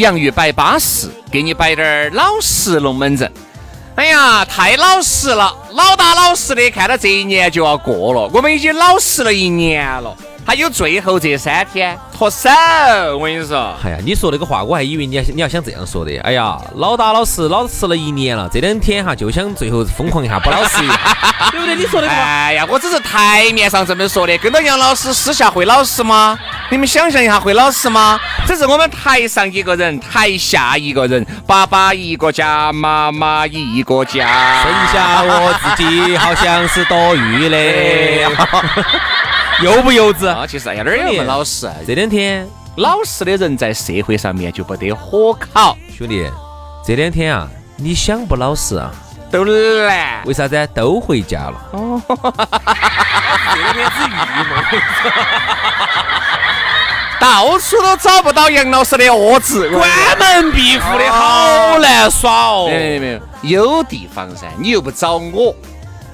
洋芋摆巴适，给你摆点儿老实龙门阵。哎呀，太老实了，老大老实的，看到这一年就要过了，我们已经老实了一年了。还有最后这三天脱手，我跟你说。哎呀，你说那个话，我还以为你要你要想这样说的。哎呀，老打老实，老实了一年了，这两天哈就想最后疯狂一下不老实，对不对？你说的话。哎呀，我只是台面上这么说的，跟到杨老师私下会老实吗？你们想象一下会老实吗？这是我们台上一个人，台下一个人，爸爸一个家，妈妈一个家，剩下我自己好像是多余的。幼不幼稚啊？其实哎呀，哪儿有那么老实？这两天老实的人在社会上面就不得火烤。兄弟，这两天啊，你想不老实啊，都难。为啥子？都回家了。哦，这两天是郁闷，到处都找不到杨老师的窝子，关门闭户的好难耍哦。没有没有，有地方噻，你又不找我。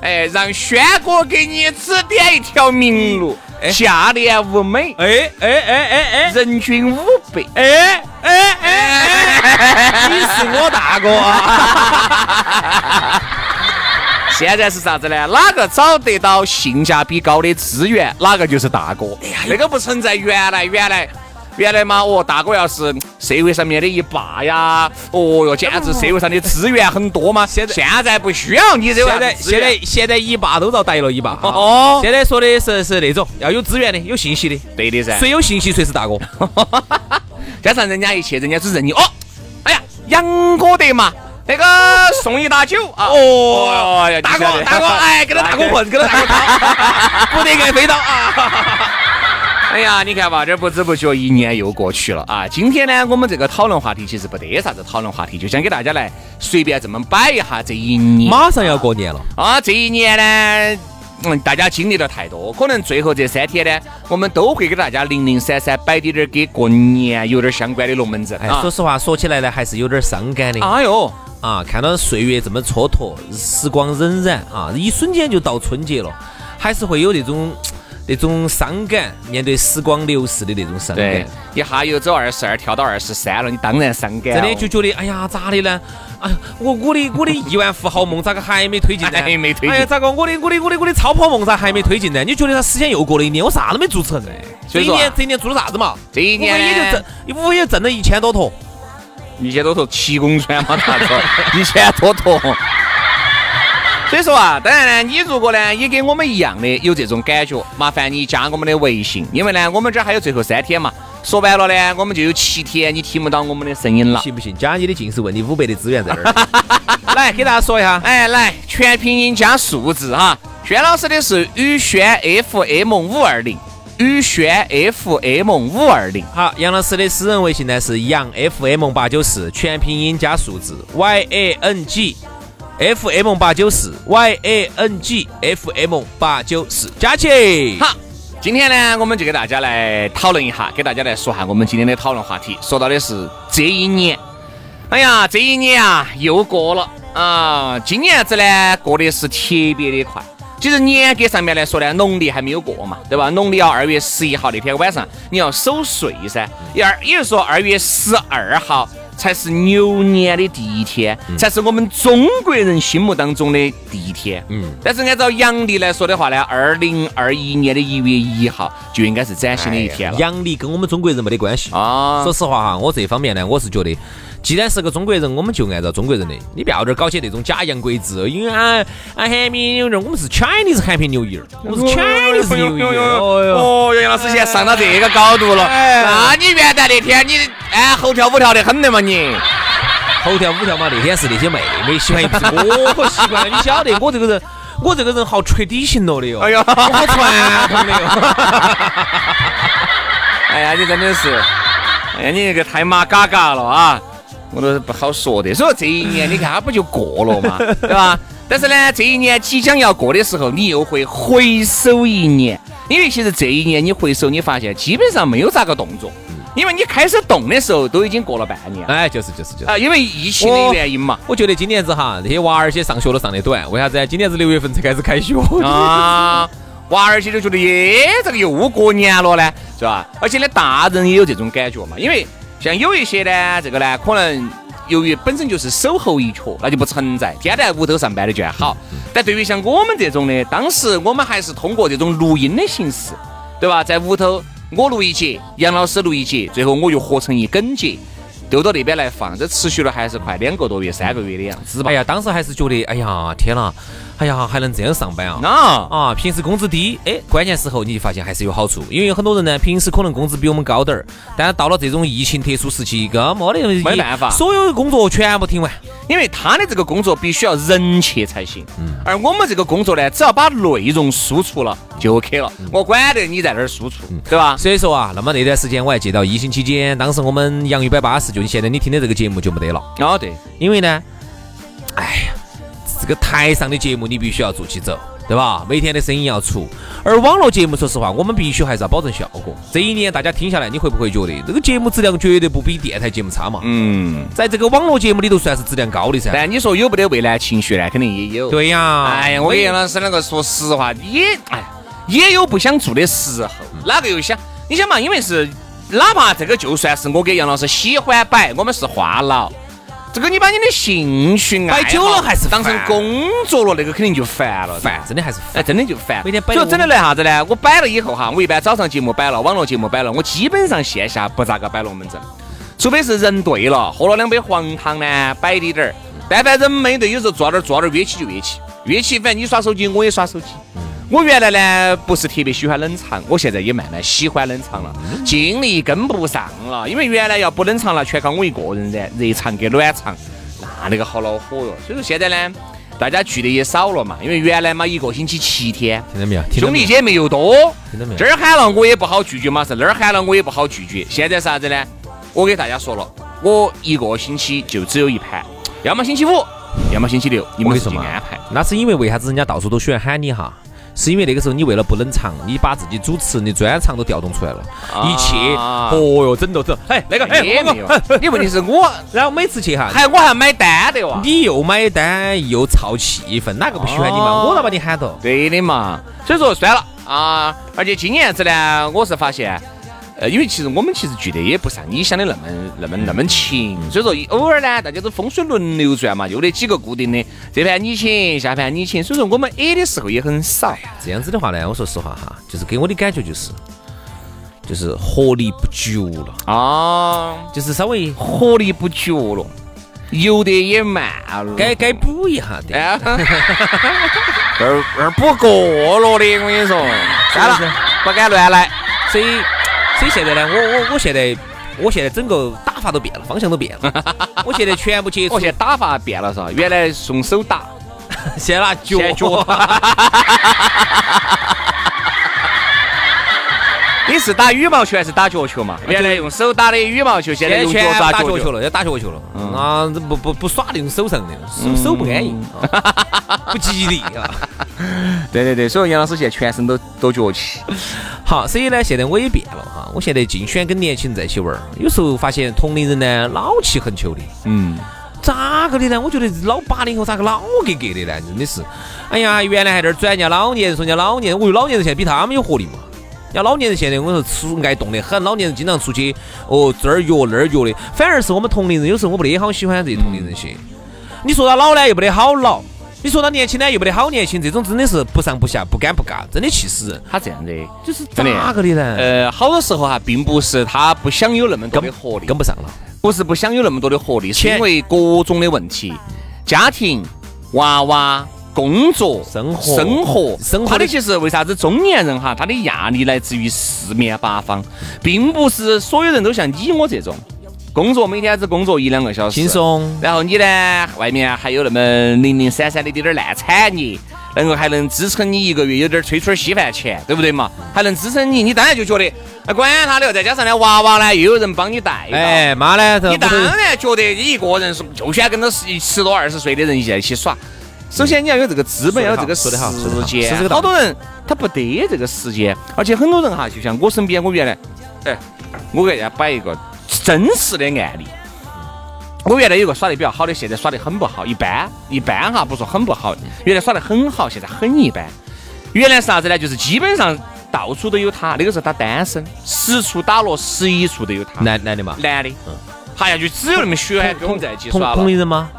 哎，让轩哥给你指点一条明路，价廉物美，哎哎哎哎哎，人均五百，哎哎哎哎，你是我大哥啊！现在是啥子呢？哪个找得到性价比高的资源，哪个就是大哥。哎呀，那个不存在，原来原来。原来嘛，哦，大哥要是社会上面的一霸呀，哦哟，简直社会上的资源很多嘛。现在现在不需要你这个。现在现在现在一霸都遭逮了一霸。哦。现在说的是是那种要有资源的，有信息的。对的噻。谁有信息谁是大哥。加上人家一切，人家只认你。哦，哎呀，杨哥得嘛，那个送一打酒啊。哦。大哥大哥，哎，跟他大哥混，跟他大哥跑，不得挨飞刀啊。哎呀，你看吧，这不知不觉一年又过去了啊！今天呢，我们这个讨论话题其实不得啥子讨论话题，就想给大家来随便这么摆一下这一年。马上要过年了啊！这一年呢，嗯，大家经历了太多，可能最后这三天呢，我们都会给大家零零散散摆点点跟过年有点相关的龙门阵。哎，说实话，说起来呢，还是有点伤感的。哎呦，啊，看到岁月这么蹉跎，时光荏苒啊，一瞬间就到春节了，还是会有那种。那种伤感，面对时光流逝的那种伤感，一下又走二十二，跳到二十三了，你当然伤感。真的就觉得，哎呀，咋的呢？哎，我我的我的亿万富豪梦咋个还没推进呢？还没推进。哎呀，咋个我的我的我的我的超跑梦咋还没推进呢？你觉得他时间又过了一年，我啥都没做成。这一年这一年做了啥子嘛？这一年也就挣，无非也挣了一千多坨，一千多坨七公川嘛，大哥，一千多坨。所以说啊，当然呢，你如果呢也跟我们一样的有这种感觉，麻烦你加我们的微信，因为呢我们这儿还有最后三天嘛。说白了呢，我们就有七天你听不到我们的声音了。信不信？加你的近视问你五百的资源在这儿。来给大家说一下，哎，来全拼音加数字哈。轩老师的是宇轩 FM 五二零，宇轩 FM 五二零。好，杨老师的私人微信呢是杨 FM 八九四，全拼音加数字 Y A N G。F M 八九四 Y A N G F M 八九四加起。好，今天呢，我们就给大家来讨论一下，给大家来说下我们今天的讨论话题。说到的是这一年，哎呀，这一年啊又过了啊，今年子呢过得是特别的快。其实严格上面来说呢，农历还没有过嘛，对吧？农历要二月十一号那天晚上你要守岁噻，二也就是说二月十二号。才是牛年的第一天，才是我们中国人心目当中的第一天。嗯，但是按照阳历来说的话呢，二零二一年的一月一号就应该是崭新的一天了。阳历跟我们中国人没得关系啊。说实话哈，我这方面呢，我是觉得。既然是个中国人，我们就按照中国人的，你不要这儿搞些那种假洋鬼子，因为啊啊 Happy New Year，我们是 Chinese Happy New Year，我们是 Chinese New Year。哦哟，杨老师现在上到这个高度了，那你元旦那天你哎猴跳舞跳得很的嘛你？猴跳舞跳嘛，那天是那些妹妹喜欢，不 是我可喜欢。你晓得我这个人，我这个人好缺底型了的哟。哎呀，好传统的哟。哎呀，你真的是，哎呀，你那个太马嘎嘎了啊！我都是不好说的，所以说这一年你看它不就过了嘛，对吧？但是呢，这一年即将要过的时候，你又会回首一年，因为其实这一年你回首，你发现基本上没有咋个动作，因为你开始动的时候都已经过了半年。哎，就是就是就是啊，因为疫情的原因嘛。我觉得今年子哈，这些娃儿些上学都上的短，为啥子？今年子六月份才开始开学啊，娃儿些就觉得耶，这个又过年了呢，是吧？而且呢，大人也有这种感觉嘛，因为。像有一些呢，这个呢，可能由于本身就是守候一缺，那就不存在，天天在屋头上班的就还好。但对于像我们这种的，当时我们还是通过这种录音的形式，对吧？在屋头我录一节，杨老师录一节，最后我又合成一根节。丢到那边来放，这持续了还是快两个多月、三个月的样子吧。哎呀，当时还是觉得，哎呀，天哪，哎呀，还能这样上班啊？那啊，平时工资低，哎，关键时候你就发现还是有好处，因为有很多人呢，平时可能工资比我们高点儿，但是到了这种疫情特殊时期，根本没得没办法，所有的工作全部停完，因为他的这个工作必须要人去才行。嗯。而我们这个工作呢，只要把内容输出了就 OK 了，我管得你在那儿输出，对吧？所以说啊，那么那段时间我还记到疫情期间，当时我们杨一百八十。就现在你听的这个节目就没得了哦，对，因为呢，哎呀，这个台上的节目你必须要做起走，对吧？每天的声音要出，而网络节目，说实话，我们必须还是要保证效果。这一年大家听下来，你会不会觉得这个节目质量绝对不比电台节目差嘛？嗯，在这个网络节目里头算是质量高的噻。但你说有没得未来情绪呢？肯定也有。对呀，哎呀，我跟杨老师那个说实话，也哎也有不想做的时候，哪个又想？你想嘛，因为是。哪怕这个就算是我给杨老师喜欢摆，我们是话痨，这个你把你的兴趣摆久了还是当成工作了，那个肯定就烦了，烦，真的还是哎，真的就烦。每天摆，就真的来啥子呢？我摆了以后哈，我一般早上节目摆了，网络节目摆了，我基本上线下不咋个摆龙门阵，除非是人对了，喝了两杯黄汤呢，摆滴点儿。但凡人没对，有时候坐那儿坐那儿约起就约起，约起反正你耍手机，我也耍手机。我原来呢不是特别喜欢冷场，我现在也慢慢喜欢冷场了，精力跟不上了。因为原来要不冷场了，全靠我一个人热热场跟暖场，那那个好恼火哟。所以说现在呢，大家聚的也少了嘛。因为原来嘛一个星期七天，听到没有？兄弟姐妹又多，听到没有？这儿喊了我也不好拒绝嘛，是那儿喊了我也不好拒绝。现在啥子呢？我给大家说了，我一个星期就只有一盘，要么星期五，要么星期六，你们自己安排。那是因为为啥子人家到处都喜欢喊你哈？是因为那个时候你为了不冷场，你把自己主持的专长都调动出来了，一切，哦哟，整都整，哎，那个，哎，你问题是我，然后每次去哈，还我还买单的哇，你又买单又操气氛，哪个不喜欢你嘛？我咋把你喊到，对的嘛，所以说算了。啊，而且今年子呢，我是发现。呃，因为其实我们其实聚的也不像你想的那么那么那么勤，所以说偶尔呢，大家都风水轮流转嘛，又得几个固定的，这盘你请，下盘你请，所以说我们 A 的时候也很少。这样子的话呢，我说实话哈，就是给我的感觉就是，就是活力不足了啊，就是稍微活力不足了，游得也慢了，该该补一下的，这儿补过了的，我跟你说，算了，不敢乱来，所以。所以现在呢，我我我现在，我现在整个打法都变了，方向都变了。我现在全部接触，我现在打法变了是吧？原来用手打，现在拿脚脚。你是打羽毛球还是打脚球嘛？原来用手打的羽毛球，现在用脚打脚球了，要打脚球了。啊，不不不耍那种手上的，手手不安逸，不吉利啊。对对对，所以杨老师现在全身都都脚气。好，所以呢，现在我也变了哈，我现在尽选跟年轻人在一起玩儿。有时候发现同龄人呢老气横秋的，嗯，咋个的呢？我觉得老八零后咋个老格格的呢？真的是，哎呀，原来还在那儿转人家老年人，说人家老年人，我有老年人现在比他们有活力嘛。要老年人现在我说吃爱动得很，老年人经常出去哦这儿约那儿约的，反而是我们同龄人有时候我不得好喜欢这些同龄人些。你说他老呢又不得好老，你说他年轻呢又不得好年轻，这种真的是不上不下不尴不尬，真的气死人。他这样的就是咋个的呢？呃，好多时候哈，并不是他不想有那么多的活力，跟不上了，不是不想有那么多的活力，是因为各种的问题，家庭、娃娃。工作、生活、生活、生活，他的其实为啥子中年人哈，他的压力来自于四面八方，并不是所有人都像你我这种，工作每天只工作一两个小时，轻松。然后你呢，外面还有那么零零散散的点点烂产业，能够还能支撑你一个月有点吹吹稀饭钱，对不对嘛？还能支撑你，你当然就觉得，那管他的，再加上呢，娃娃呢又有人帮你带，哎妈呢，你当然觉得你一个人是就喜欢跟着十十多二十岁的人在一起耍。首先你要有这个资本，要有这个时间。好多人他不得这个时间，而且很多人哈，就像我身边，我原来，哎，我给大家摆一个真实的案例。我原来有个耍得比较好的，现在耍得很不好，一般一般哈，不说很不好。原来耍得很好，现在很一般。原来是啥子呢？就是基本上到处都有他。那个时候他单身，十处打落十一处都有他。男男的嘛？男的。嗯。好像就只有那么喜欢跟我们在一起耍了。同龄人吗？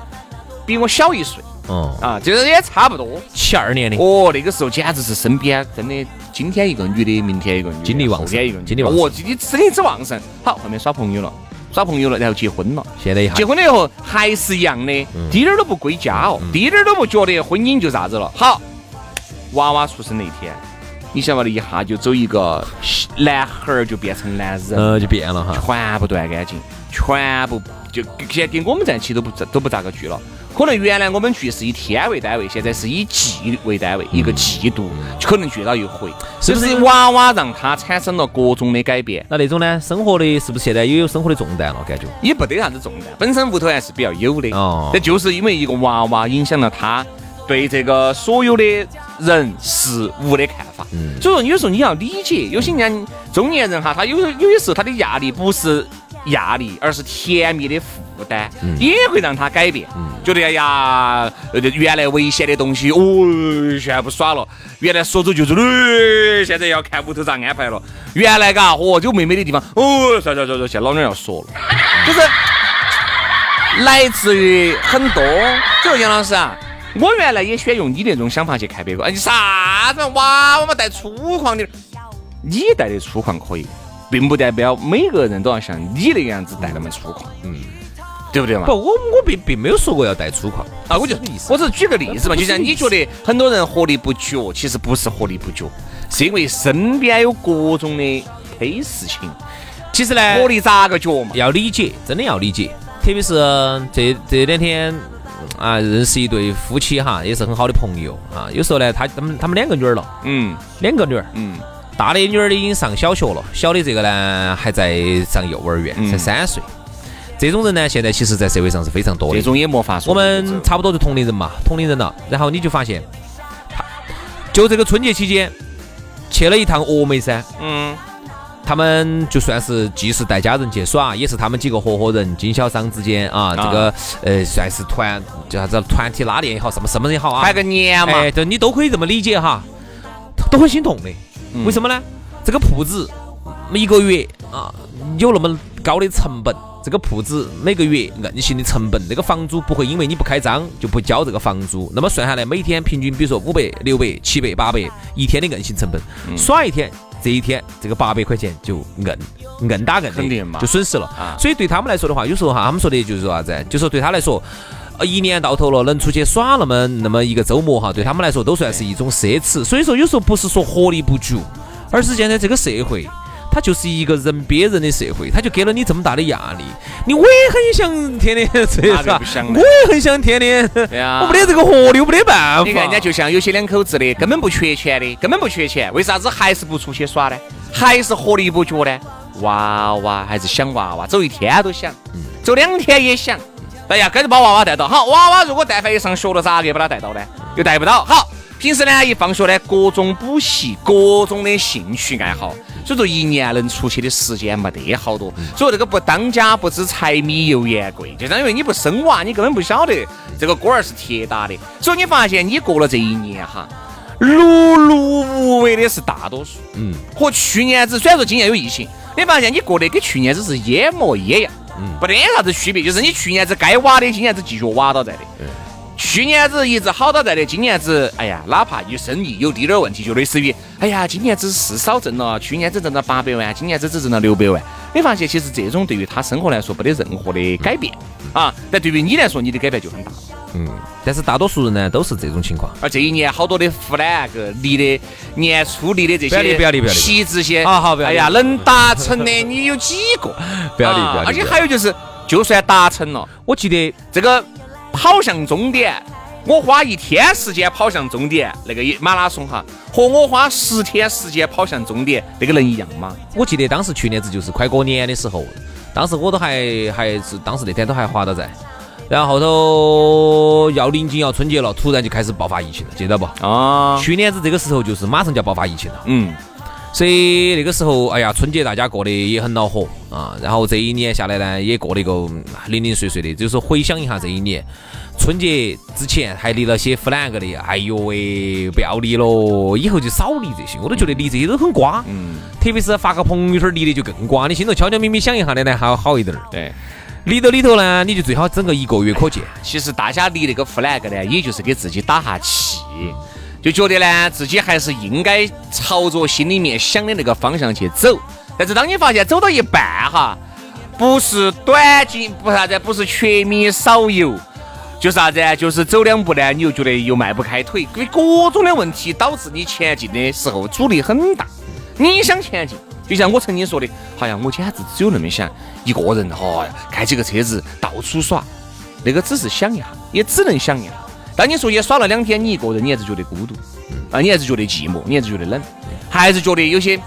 比我小一岁。哦啊，就是也差不多，七二年的哦，那个时候简直是身边真的，今天一个女的，明天一个女的，精力旺盛，一个精力旺盛，哦，精力精力之旺盛。好，后面耍朋友了，耍朋友了，然后结婚了。现在一结婚了以后还是一样的，滴点儿都不归家哦，滴点儿都不觉得婚姻就啥子了。好，娃娃出生那天，你想嘛的，一下就走一个男孩儿就变成男人，呃，就变了哈，全部断干净，全部就现在跟我们在一起都不都不咋个聚了。可能原来我们聚是以天为单位，现在是以季为单位，一个季度可能聚到一回，是不是娃娃让他产生了各种的改变？那那种呢？生活的是不是现在也有生活的重担了？感觉也不得啥子重担，本身屋头还是比较有的。哦，那就是因为一个娃娃影响了他对这个所有的人事物的看法。嗯，所以说有时候你要理解，有些年中年人哈，他有有些时候他的压力不是压力，而是甜蜜的负担，也会让他改变。觉得哎呀，原来危险的东西哦，全部耍了。原来说走就走的，现在要看屋头咋安排了。原来嘎，哦，有妹妹的地方，哦，算算算算，现在老娘要说了，就是来自于很多。就杨老师啊，我原来也喜欢用你那种想法去看别个。哎，你啥子娃娃嘛带粗犷的，你带的粗犷可以，并不代表每个人都要像你那个样子带那么粗犷。嗯。对不对嘛？不，我我并并没有说过要带粗犷啊，我就我只是举个例子嘛，就像你觉得很多人活力不足，其实不是活力不足，是因为身边有各种的黑事情。其实呢，活力咋个觉嘛？要理解，真的要理解。特别是这这两天啊，认识一对夫妻哈，也是很好的朋友啊。有时候呢，他他们他们两个女儿了，嗯，两个女儿，嗯，大的女儿已经上小学了，小的这个呢还在上幼儿园，才三岁。这种人呢，现在其实，在社会上是非常多的。这种也没法说。我们差不多就同龄人嘛，同龄人了。然后你就发现，就这个春节期间，去了一趟峨眉山。嗯。他们就算是既是带家人去耍，也是他们几个合伙人、经销商之间啊，这个呃，算是团叫啥子团体拉练也好，什么什么也好啊。拜个年嘛。哎，对，你都可以这么理解哈，都很心痛的。为什么呢？这个铺子一个月啊，有那么高的成本。这个铺子每个月硬性的成本，那个房租不会因为你不开张就不交这个房租。那么算下来，每天平均，比如说五百、六百、七百、八百，一天的硬性成本，耍一天，这一天这个八百块钱就硬硬打硬的，就损失了。所以对他们来说的话，有时候哈，他们说的就是说啥子？就说对他来说，呃，一年到头了能出去耍那么那么一个周末哈，对他们来说都算是一种奢侈。所以说有时候不是说活力不足，而是现在这个社会。他就是一个人憋人的社会，他就给了你这么大的压力，你我也很想天天这是吧？我也很想天天，对啊，我没得这个活力，我没得办法。你看人家就像有些两口子的，根本不缺钱的，根本不缺钱，为啥子还是不出去耍呢？还是活力不足呢？娃娃还是想娃娃，走一天都想，走两天也想。哎呀，赶紧把娃娃带到。好，娃娃如果但凡一上学了，咋个把他带到呢？又带不到。好。平时呢，一放学呢，各种补习，各种的兴趣爱好，所以说一年能出去的时间没得好多。所以这个不当家不知柴米油盐贵，就当于你不生娃，你根本不晓得这个锅儿是铁打的。所以你发现你过了这一年哈，碌碌无为的是大多数。嗯，和去年子虽然说今年有疫情，你发现你过得跟去年子是一模一样，嗯，不得啥子区别，就是你去年子该挖的，今年子继续挖到在的。去年子一直好到在的，今年子哎呀，哪怕有生意有滴点问题，就类似于哎呀，今年子是少挣了，去年子挣了八百万，今年子只挣了六百万。你发现其实这种对于他生活来说没得任何的改变啊，但对于你来说，你的改变就很大。嗯，但是大多数人呢都是这种情况。而这一年好多的 flag 立的年初立的这些，不要立，不要立，不要立，旗帜些，好好不要。哎呀，能达成的你有几个？不要立，不要立。而且还有就是，就算达成了，我记得这个跑向终点。我花一天时间跑向终点，那个马拉松哈，和我花十天时间跑向终点，那个能一样吗？我记得当时去年子就是快过年的时候，当时我都还还是当时那天都还滑到在，然后后头要临近要春节了，突然就开始爆发疫情了，记得不？啊，去年子这个时候就是马上就要爆发疫情了，嗯，所以那个时候，哎呀，春节大家过得也很恼火啊，然后这一年下来呢，也过得一个零零碎碎的，就是回想一下这一年。春节之前还立了些 flag 的，哎呦喂，不要立了，以后就少立这些。我都觉得立这些都很瓜，嗯，特别是发个朋友圈立的就更瓜。你心头悄悄咪咪想一下的呢，还要好一点儿。对，立到里头呢，你就最好整个一个月可见。其实大家立那个 flag 呢，也就是给自己打下气，就觉得呢自己还是应该朝着心里面想的那个方向去走。但是当你发现走到一半哈，不是短进，不啥子，不是全米少油。就啥子？就是走两步呢，你又觉得又迈不开腿，因为各种的问题导致你前进的时候阻力很大。你想前进，就像我曾经说的，好像我简直只有那么想一个人哈，开几个车子到处耍，那个只是想一下，也只能想一下。当你说也耍了两天，你一个人，你还是觉得孤独，啊，你还是觉得寂寞，你还是觉得冷，还是觉得有些，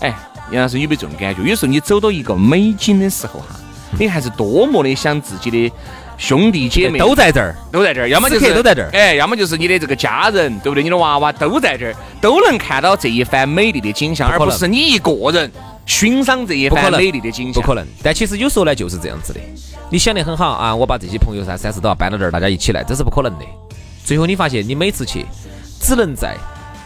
哎，杨老师有没有这种感觉？有时候你走到一个美景的时候哈，你还是多么的想自己的。兄弟姐妹都在这儿，都在这儿，要么就是都在这儿，哎，要么就是你的这个家人，对不对？你的娃娃都在这儿，都能看到这一番美丽的景象，而不是你一个人欣赏这一番美丽的景象。不可能。但其实有时候呢，就是这样子的。你想得很好啊，我把这些朋友噻、三四都要搬到这儿，大家一起来，这是不可能的。最后你发现，你每次去，只能在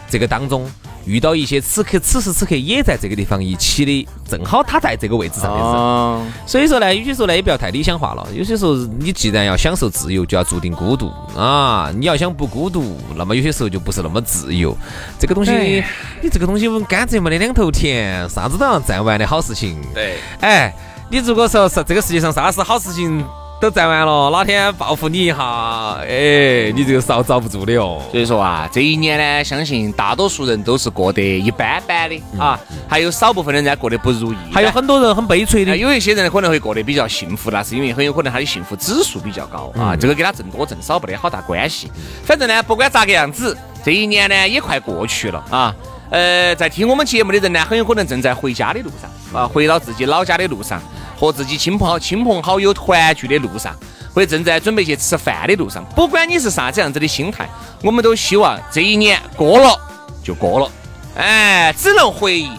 这个当中。遇到一些此刻此时此刻也在这个地方一起的，正好他在这个位置上的人，所以说呢，有些时候呢也不要太理想化了。有些时候你既然要享受自由，就要注定孤独啊！你要想不孤独，那么有些时候就不是那么自由。这个东西，你这个东西甘蔗没得两头甜，啥子都要占完的好事情。对，哎，你如果说是这个世界上啥事好事情？都占完了，哪天报复你一下，哎，你这个遭遭不住的哦。所以说啊，这一年呢，相信大多数人都是过得一般般的啊，还有少部分人呢过得不如意，还有很多人很悲催的。有一些人可能会过得比较幸福，那是因为很有可能他的幸福指数比较高啊，这个跟他挣多挣少不得好大关系。反正呢，不管咋个样子，这一年呢也快过去了啊。呃，在听我们节目的人呢，很有可能正在回家的路上啊，回到自己老家的路上。和自己亲朋亲朋好友团聚的路上，或者正在准备去吃饭的路上，不管你是啥子样子的心态，我们都希望这一年过了就过了，哎，只能回忆，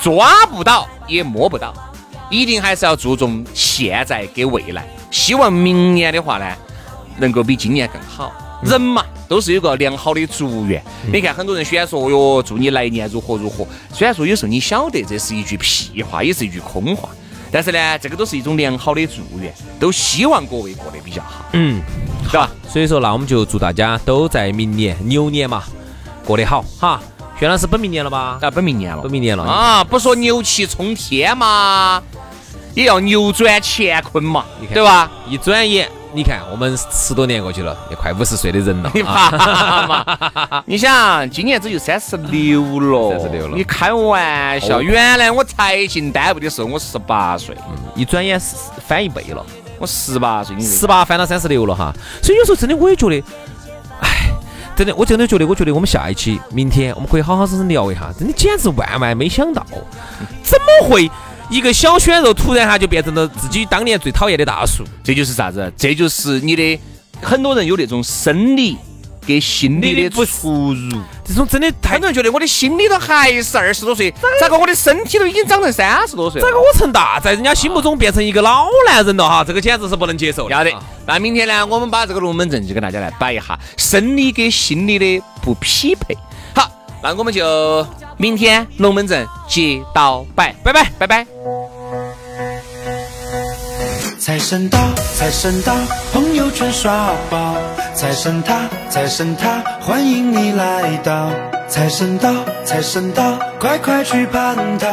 抓不到也摸不到，一定还是要注重现在跟未来。希望明年的话呢，能够比今年更好。人嘛，都是有个良好的祝愿。你看，很多人喜欢说哟，祝你来年如何如何。虽然说有时候你晓得这是一句屁话，也是一句空话。但是呢，这个都是一种良好的祝愿，都希望各位过得比较好，嗯，对吧？所以说，那我们就祝大家都在明年牛年嘛过得好哈。薛老师，本命年了吧？啊，本命年了，本命年了啊！不说牛气冲天嘛，也要扭转乾坤嘛，对吧？一转眼。你看，我们十多年过去了，也快五十岁的人了。你想，今年只有三十六了。三十六了。你开玩笑？原来我才进单位的时候，我十八岁。嗯。一转眼翻一倍了。我十八岁，十八翻到三十六了哈。所以有时候真的，我也觉得，哎，真的，我真的觉得，我觉得我们下一期，明天我们可以好好生生聊一下。真的，简直万万没想到，怎么会？一个小鲜肉突然哈就变成了自己当年最讨厌的大叔，这就是啥子？这就是你的很多人有那种生理跟心理的出入，这种真的太多人觉得我的心里头还是二十多岁，咋个我的身体都已经长成三十多岁？咋个我成大，在人家心目中变成一个老男人了哈？这个简直是不能接受。要得，那明天呢，我们把这个龙门阵就给大家来摆一下，生理跟心理的不匹配。那我们就明天龙门阵接到摆，拜拜拜拜。财神到，财神到，朋友圈刷爆。财神他，财神他，欢迎你来到。财神到，财神到，快快去攀他，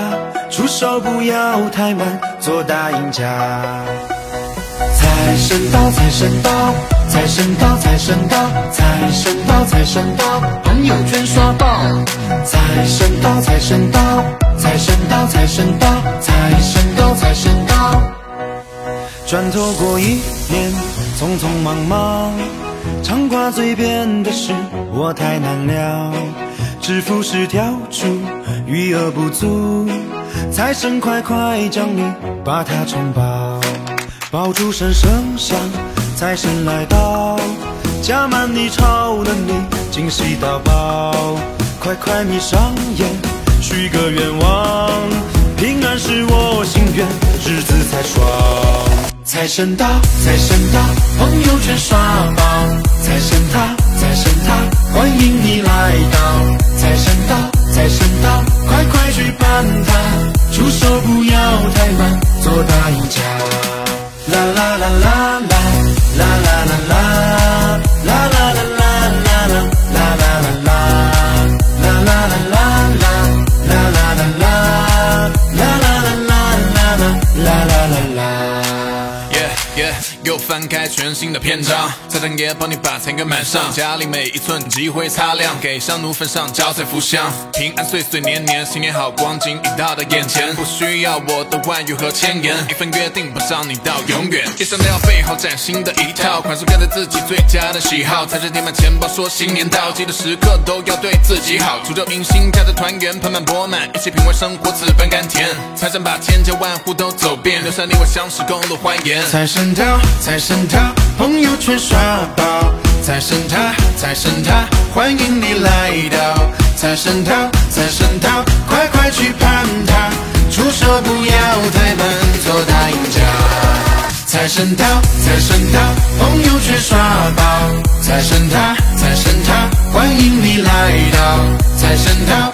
出手不要太慢，做大赢家。财神到，财神到，财神到，财神到，财神到，财神到，朋友圈刷爆。财神到，财神到，财神到，财神到，财神到，财神到。转头过一年，匆匆忙忙，常挂嘴边的事，我太难了。致富是跳出，余额不足，财神快快降临，把它冲爆。爆竹声声响，财神来到，加满你超能力，惊喜到爆。快快闭上眼，许个愿望，平安是我心愿，日子才爽。财神到，财神到，朋友圈刷爆。财神他，财神他，欢迎你来到。财神到，财神到，快快去办他，出手不要太慢，做大赢家。啦啦啦啦，啦翻开全新的篇章，财神爷帮你把财源满上，家里每一寸积灰擦亮，给香炉焚上招财福香，平安岁岁年年，新年好光景已到的眼前，不需要我的万语和千言，一份约定保障你到永远。一生都要备好崭新的一套，款式跟着自己最佳的喜好，财神填满钱包说新年到，记得时刻都要对自己好，祝迎新家的团圆盆满钵满，一起品味生活此般甘甜。财神把千家万户都走遍，留下你我相识共度欢颜。财神到。财神到，朋友圈刷爆。财神他，财神他，欢迎你来到。财神到，财神到，快快去攀他，出手不要太慢，做大赢家。财神到，财神到，朋友圈刷爆。财神他，财神他，欢迎你来到。财神到，